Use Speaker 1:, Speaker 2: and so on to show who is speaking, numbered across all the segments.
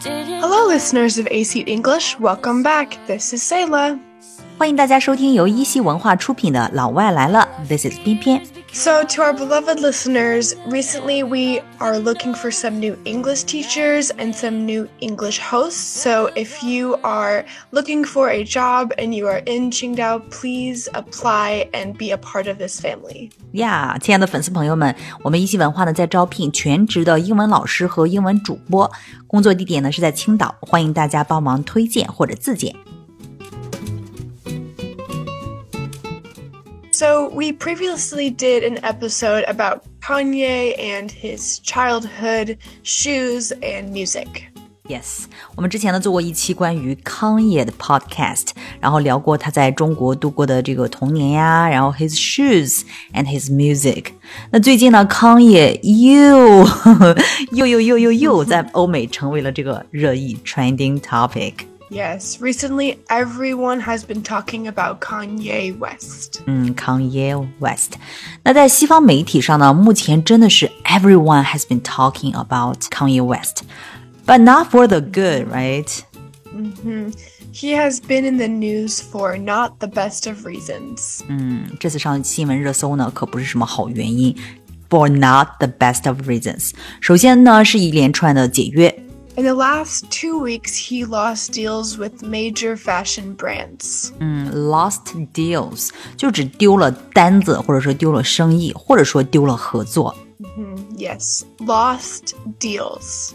Speaker 1: Hello, listeners of AC English. Welcome back. This is Selah.
Speaker 2: 欢迎大家收听由一席文化出品的《老外来了》，This is 翩翩。
Speaker 1: So, to our beloved listeners, recently we are looking for some new English teachers and some new English hosts. So, if you are looking for a job and you are in Qingdao, please apply and be a part of this family.
Speaker 2: 呀，亲爱的粉丝朋友们，我们一席文化呢在招聘全职的英文老师和英文主播，工作地点呢是在青岛，欢迎大家帮忙推荐或者自荐。
Speaker 1: So, we previously did an episode about Kanye and his childhood, shoes, and music.
Speaker 2: Yes，我们之前呢做过一期关于康也的 podcast，然后聊过他在中国度过的这个童年呀，然后 his shoes and his music。那最近呢，康也又又又又又又在欧美成为了这个热议 trending topic。
Speaker 1: Yes, recently everyone has been talking about Kanye West.
Speaker 2: 嗯，Kanye West。那在西方媒体上呢，目前真的是 everyone has been talking about Kanye West, but not for the good, right?
Speaker 1: He has been in the news for not the best of reasons.
Speaker 2: 嗯，这次上新闻热搜呢，可不是什么好原因。For not the best of reasons。首先呢，是一连串的解约。
Speaker 1: In the last two weeks, he lost deals with major fashion brands.
Speaker 2: 嗯，lost deals 就只丢了单子，或者说丢了生意，或者说丢了合作。
Speaker 1: Yes, lost deals.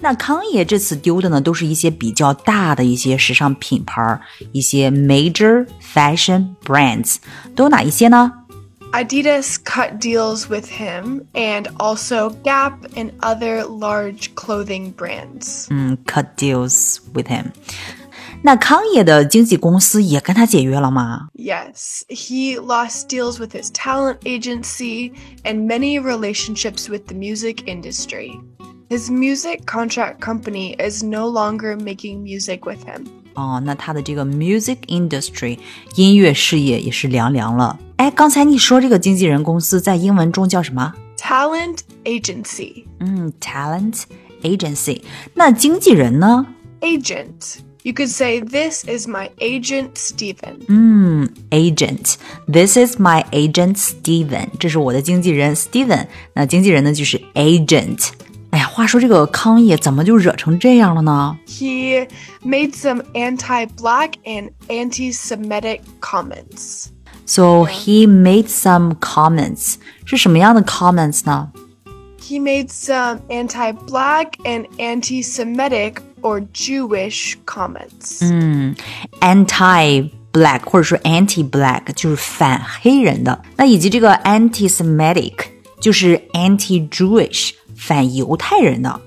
Speaker 2: 那康也这次丢的呢，都是一些比较大的一些时尚品牌儿，一些 major fashion brands，都有哪一些呢？
Speaker 1: Adidas cut deals with him and also Gap and other large clothing brands.
Speaker 2: 嗯，cut deals with him。那康也的经纪公司也跟他解约了吗？
Speaker 1: Yes, he lost deals with his talent agency and many relationships with the music industry. His music contract company is no longer making music with him.
Speaker 2: 哦，那他的这个 music industry 音乐事业也是凉凉了。哎，刚才你说这个经纪人公司在英文中叫什么
Speaker 1: ？Talent agency.
Speaker 2: 嗯，talent agency。那经纪人呢
Speaker 1: ？Agent. You could say, This is my agent, Stephen.
Speaker 2: 嗯，agent。This is my agent Steven，这是我的经纪人 Steven。那经纪人呢就是 agent。哎呀，话说这个康也怎么就惹成这样了呢？
Speaker 1: He made some anti black and anti Semitic comments.
Speaker 2: So he made some comments，是什么样的 comments 呢？
Speaker 1: He made some anti black and anti Semitic or Jewish comments.
Speaker 2: anti black 或者说 anti black 就是反黑人的，那以及这个 anti Semitic 就是 anti Jewish 反犹太人的，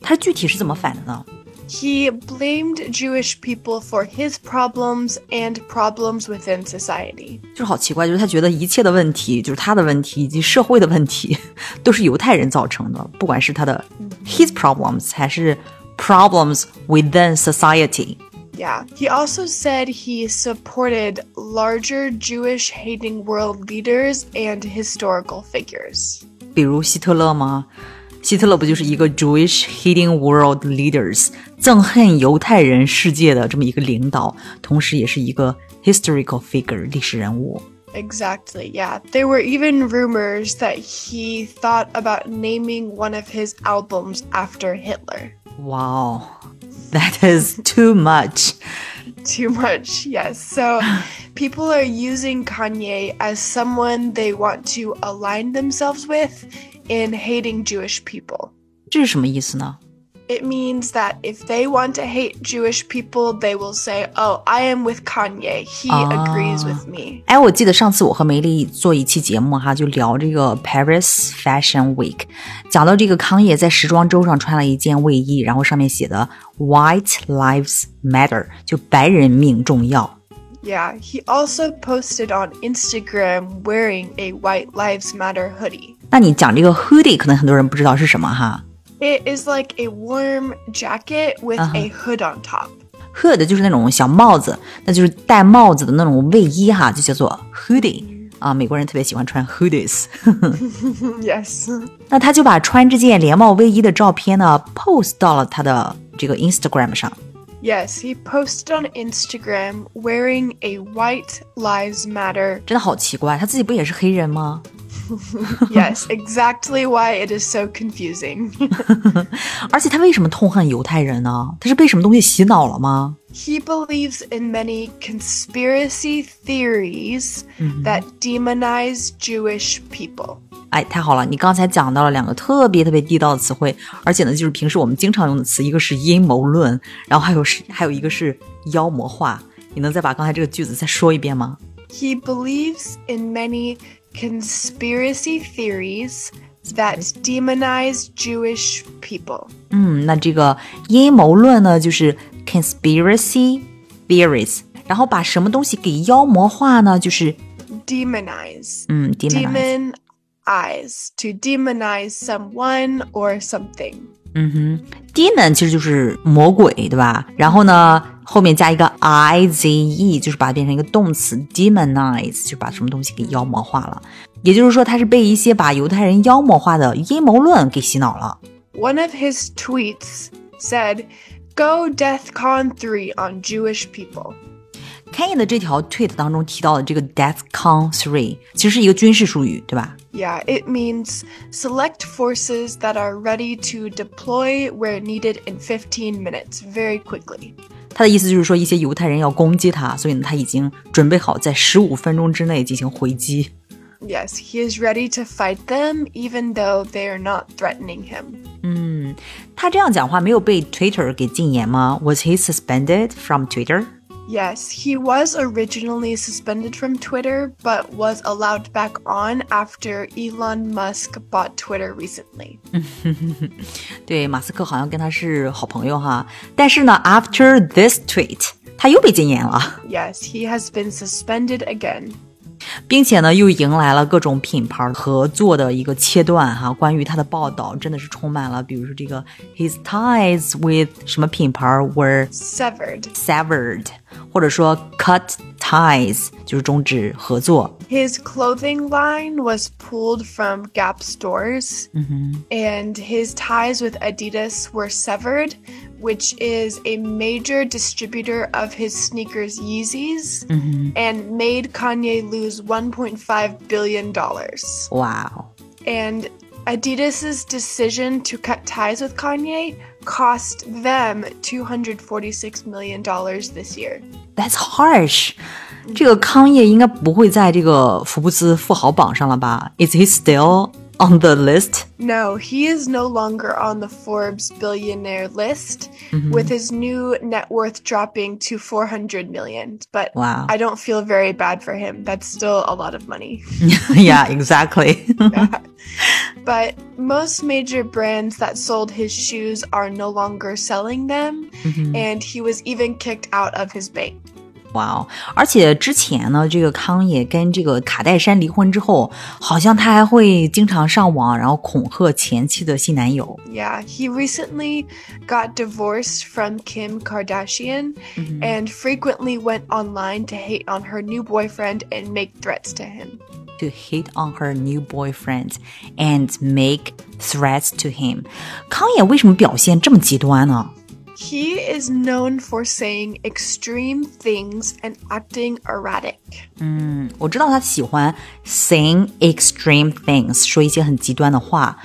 Speaker 2: 它具体是怎么反的呢？
Speaker 1: He blamed Jewish people for his problems and problems within society.
Speaker 2: 就是好奇怪，就是他觉得一切的问题，就是他的问题以及社会的问题，都是犹太人造成的，不管是他的 his problems 还是 problems within society。
Speaker 1: Yeah. He also said he supported larger Jewish hating world leaders and historical figures.
Speaker 2: 比如希特勒吗？ 希特勒不就是一个 Jewish hating world leaders 憎恨犹太人世界的这么一个领导，同时也是一个 historical figure 历史人物。
Speaker 1: Exactly, yeah. There were even rumors that he thought about naming one of his albums after Hitler.
Speaker 2: Wow, that is too much.
Speaker 1: Too much, yes. So people are using Kanye as someone they want to align themselves with in hating Jewish people.
Speaker 2: 这是什么意思呢？
Speaker 1: It means that if they want to hate Jewish people, they will say, Oh, I am with Kanye. He agrees with me.
Speaker 2: 哎，我记得上次我和梅丽做一期节目哈，就聊这个 Paris Fashion Week，讲到这个康也在时装周上穿了一件卫衣，然后上面写的 White Lives Matter，就白人命重要。
Speaker 1: Yeah, he also posted on Instagram wearing a White Lives Matter hoodie.
Speaker 2: 那你讲这个 hoodie，可能很多人不知道是什么哈。
Speaker 1: It is like a warm jacket with a hood on top.
Speaker 2: hood 就是那种小帽子，那就是戴帽子的那种卫衣哈，就叫做 hoodie。 啊，美国人特别喜欢穿 hoodies。
Speaker 1: yes.
Speaker 2: 那他就把穿这件连帽卫衣的照片呢 post 到了他的这个 Instagram 上。
Speaker 1: Yes, he posted on Instagram wearing a White Lives Matter.
Speaker 2: 真的好奇怪，他自己不也是黑人吗？
Speaker 1: yes, exactly why it is so confusing.
Speaker 2: 而且他为什么痛恨犹太人呢？他是被什么东西洗脑了吗？
Speaker 1: he believes in many conspiracy theories that demonize Jewish people.
Speaker 2: 哎，太好了！你刚才讲到了两个特别特别地道的词汇，而且呢，就是平时我们经常用的词，一个是阴谋论，然后还有是还有一个是妖魔化。你能再把刚才这个句子再说一遍吗
Speaker 1: ？He believes in many conspiracy theories that demonize Jewish people.
Speaker 2: 嗯，那这个阴谋论呢，就是 conspiracy theories，然后把什么东西给妖魔化呢？就是
Speaker 1: Demonize.
Speaker 2: 嗯，demonize。
Speaker 1: eyes to demonize someone or something。
Speaker 2: 嗯哼，demon mm-hmm. 其实就是魔鬼，对吧？然后呢，后面加一个 i z e，就是把它变成一个动词 demonize，就把什么东西给妖魔化了。也就是说，他是被一些把犹太人妖魔化的阴谋论给洗脑了。
Speaker 1: One of his tweets said, "Go DeathCon three on Jewish people."
Speaker 2: Kanye 的这条 tweet 当中提到的这个 DeathCon Three，其实是一个军事术语，对吧？
Speaker 1: Yeah, it means select forces that are ready to deploy where needed in 15 minutes, very quickly.
Speaker 2: 他的意思就是说，一些犹太人要攻击他，所以呢，他已经准备好在十五分钟之内进行回击。
Speaker 1: Yes, he is ready to fight them even though they are not threatening him.
Speaker 2: 嗯，他这样讲话没有被 Twitter 给禁言吗？Was he suspended from Twitter？
Speaker 1: Yes, he was originally suspended from Twitter, but was allowed back on after Elon Musk bought Twitter recently.
Speaker 2: 对，马斯克好像跟他是好朋友哈。但是呢，after this tweet，他又被禁言了，
Speaker 1: Yes, he has been suspended again.
Speaker 2: 并且呢，又迎来了各种品牌合作的一个切断哈。关于他的报道真的是充满了，比如说这个 his ties with 什么品牌 were
Speaker 1: Severed.
Speaker 2: severed，或者说 cut ties 就是终止合作。
Speaker 1: His clothing line was pulled from Gap stores, mm-hmm. and his ties with Adidas were severed, which is a major distributor of his sneakers Yeezys, mm-hmm. and made Kanye lose $1.5 billion.
Speaker 2: Wow.
Speaker 1: And Adidas's decision to cut ties with Kanye cost them $246 million this year.
Speaker 2: That's harsh。这个康业应该不会在这个福布斯富豪榜上了吧？Is he still on the list？
Speaker 1: No, he is no longer on the Forbes billionaire list, with his new net worth dropping to 400 million. But
Speaker 2: Wow.
Speaker 1: I don't feel very bad for him. That's still a lot of money.
Speaker 2: yeah, exactly.
Speaker 1: but most major brands that sold his shoes are no longer selling them, and he was even kicked out of his bank.
Speaker 2: 哇哦！而且之前呢，这个康也跟这个卡戴珊离婚之后，好像他还会经常上网，然后恐吓前妻的新男友。
Speaker 1: Yeah, he recently got divorced from Kim Kardashian and frequently went online to hate on her new boyfriend and make threats to him.
Speaker 2: To hit on her new boyfriend and make threats to him，康也为什么表现这么极端呢？
Speaker 1: He is known for saying extreme things and acting erratic.
Speaker 2: 我知道他喜欢 saying extreme things，说一些很极端的话。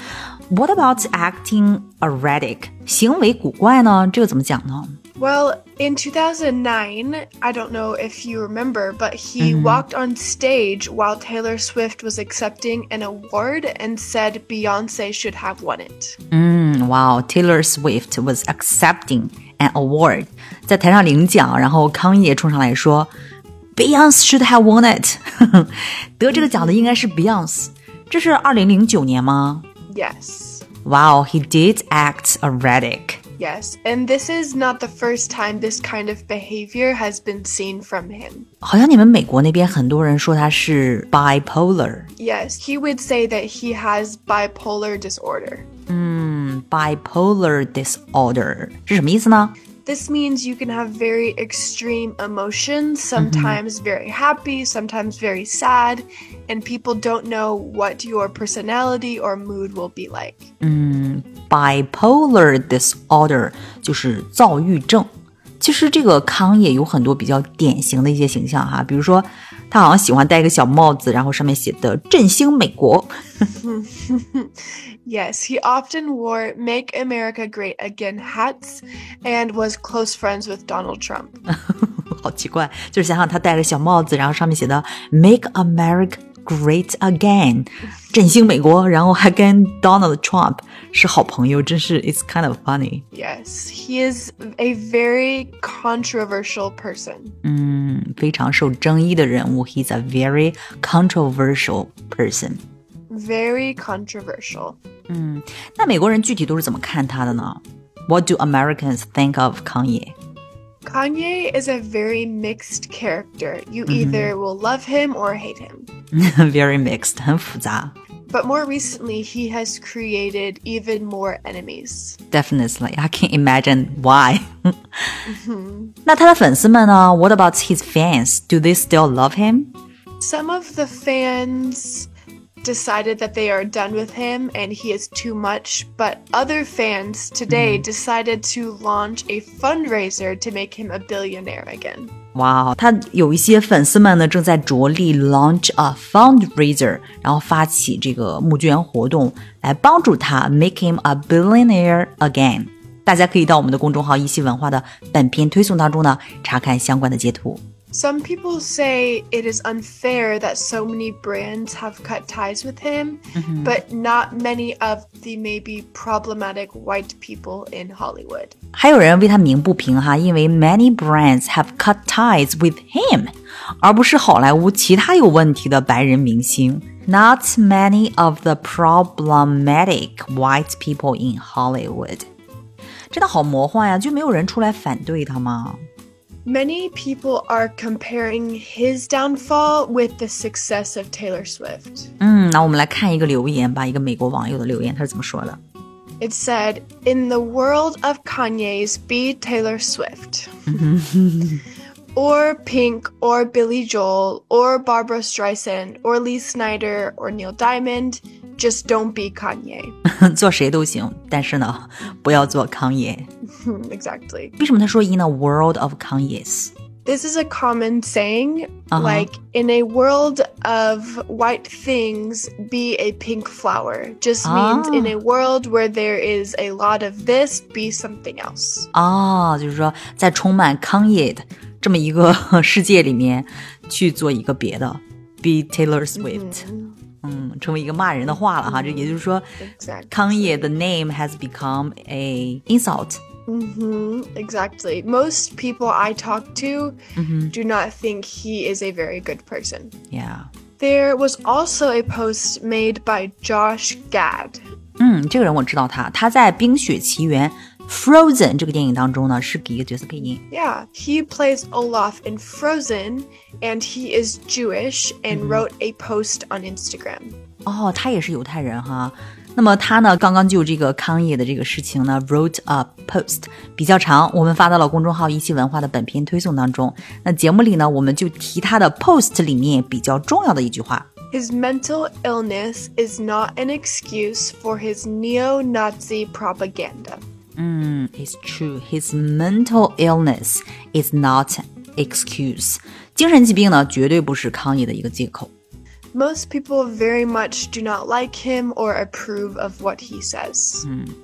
Speaker 2: What about acting erratic？行为古怪呢？这个怎么讲呢？
Speaker 1: Well, in 2009, I don't know if you remember, but he walked on stage while Taylor Swift was accepting an award and said Beyonce should have won it.
Speaker 2: 嗯， 哇哦，Taylor Swift was accepting an award，在台上领奖，然后康也冲上来说，Beyonce should have won it，得这个奖的应该是 Beyonce，这是二零零九年吗？
Speaker 1: Yes.
Speaker 2: 哇哦，he did act erratic。
Speaker 1: Yes, and this is not the first time this kind of behavior has been seen from him.
Speaker 2: 好像你们美国那边很多人说他是 bipolar，
Speaker 1: Yes, he would say that he has bipolar disorder.
Speaker 2: 嗯 ，bipolar disorder 是什么意思呢？
Speaker 1: This means you can have very extreme emotions, sometimes very happy, sometimes very sad, and people don't know what your personality or mood will be like.
Speaker 2: 嗯，bipolar disorder 就是躁郁症。 其实这个康也有很多比较典型的一些形象哈，比如说他好像喜欢戴一个小帽子，然后上面写的“振兴美国”。
Speaker 1: Yes, he often wore Make America Great Again hats and was close friends with Donald Trump.
Speaker 2: 好奇怪，就是想想他戴个小帽子，然后上面写的 “Make America Great Again”，振兴美国，然后还跟 Donald Trump 是好朋友，真是 It's kind of funny。
Speaker 1: Yes, he is a very controversial person.
Speaker 2: 嗯，非常受争议的人物，He's a very controversial person。
Speaker 1: Very controversial.
Speaker 2: 那美国人具体都是怎么看他的呢？What do Americans think of Kanye？
Speaker 1: Kanye is a very mixed character. You either will love him or hate him.
Speaker 2: Very mixed，很复杂。
Speaker 1: But more recently, he has created even more enemies.
Speaker 2: Definitely, I can imagine why. 那他的粉丝们呢？What about his fans? Do they still love him?
Speaker 1: Some of the fans decided that they are done with him and he is too much, but other fans today decided to launch a fundraiser to make him a billionaire again.
Speaker 2: 哇、他有一些粉丝们呢，正在着力 launch a fundraiser，然后发起这个募捐活动，来帮助他 make him a billionaire again。大家可以到我们的公众号“一席文化”的本篇推送当中呢，查看相关的截图。
Speaker 1: Some people say it is unfair that so many brands have cut ties with him, but not many of the maybe problematic white people in Hollywood.
Speaker 2: 还有人为他鸣不平哈，因为 many brands have cut ties with him，而不是好莱坞其他有问题的白人明星。Not many of the problematic white people in Hollywood。真的好魔幻呀，就没有人出来反对他吗？
Speaker 1: Many people are comparing his downfall with the success of Taylor Swift.
Speaker 2: 嗯，那我们来看一个留言吧，一个美国网友的留言，他是怎么说的
Speaker 1: ？It said, "In the world of Kanye's, be Taylor Swift." or Pink, or Billy Joel, or Barbra Streisand, or Lee Snyder, or Neil Diamond, Just don't be Kanye.
Speaker 2: 做谁都行，但是呢，不要做康也。
Speaker 1: exactly.
Speaker 2: 为什么他说 in a world of Kanye's？
Speaker 1: This is a common saying, like, in a world of white things, be a pink flower. Just means in a world where there is a lot of this, be something else.
Speaker 2: 哦，就是说在充满康也的这么一个世界里面去做一个别的，be Taylor Swift，、 嗯，成为一个骂人的话了哈。这也就是说
Speaker 1: Exactly.
Speaker 2: 康也的 name has become a insult。
Speaker 1: hmm exactly. Most people I talk to do not think he is a very good person.
Speaker 2: Yeah，
Speaker 1: There was also a post made by Josh Gad.
Speaker 2: 嗯，这个人我知道他，他在《冰雪奇缘》 Frozen 这个电影当中呢是给一个角色配音。
Speaker 1: Yeah, he plays Olaf in Frozen, and he is Jewish and wrote a post on Instagram.
Speaker 2: 哦，他也是犹太人哈。那么他呢，刚刚就这个康也的这个事情呢，wrote a post 比较长，我们发到了公众号一期文化的本篇推送当中。那节目里呢，我们就提他的 post 里面比较重要的一句话。
Speaker 1: His mental illness is not an excuse for his neo Nazi propaganda.
Speaker 2: 嗯，It's true. His mental illness is not excuse. 精神疾病呢，绝对不是康也的一个借口。
Speaker 1: Most people very much do not like him or approve of what he says.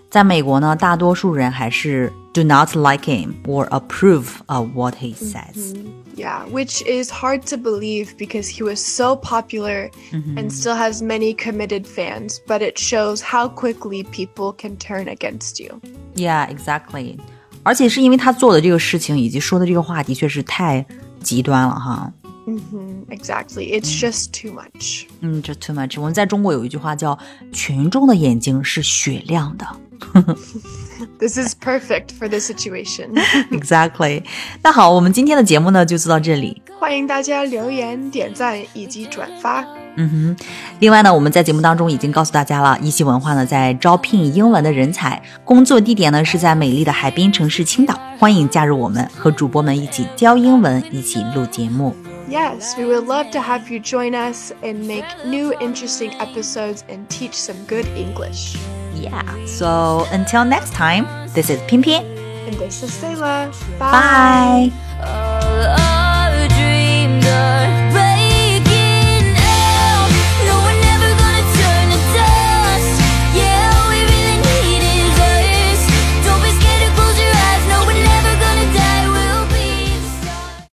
Speaker 2: 在美国呢，大多数人还是 do not like him or approve of what he says。
Speaker 1: Yeah, which is hard to believe because he was so popular and still has many committed fans, but it shows how quickly people can turn against you.
Speaker 2: Yeah, exactly. 而且是因为他做的这个事情以及说的这个话，的确是太极端了哈。
Speaker 1: Exactly. It's just too much.
Speaker 2: 嗯，这 too much。我们在中国有一句话叫“群众的眼睛是雪亮的
Speaker 1: This is perfect for this situation.
Speaker 2: ”，exactly。那好，我们今天的节目呢就做到这里。
Speaker 1: 欢迎大家留言、点赞以及转发。
Speaker 2: 嗯哼，另外呢，我们在节目当中已经告诉大家了，一席文化呢在招聘英文的人才，工作地点呢是在美丽的海滨城市青岛，欢迎加入我们，和主播们一起教英文，一起录节目。
Speaker 1: Yes, we would love to have you join us and make new interesting episodes and teach some good English.
Speaker 2: Yeah. So until next time, this is 翩翩
Speaker 1: And this is Selah.
Speaker 2: Bye.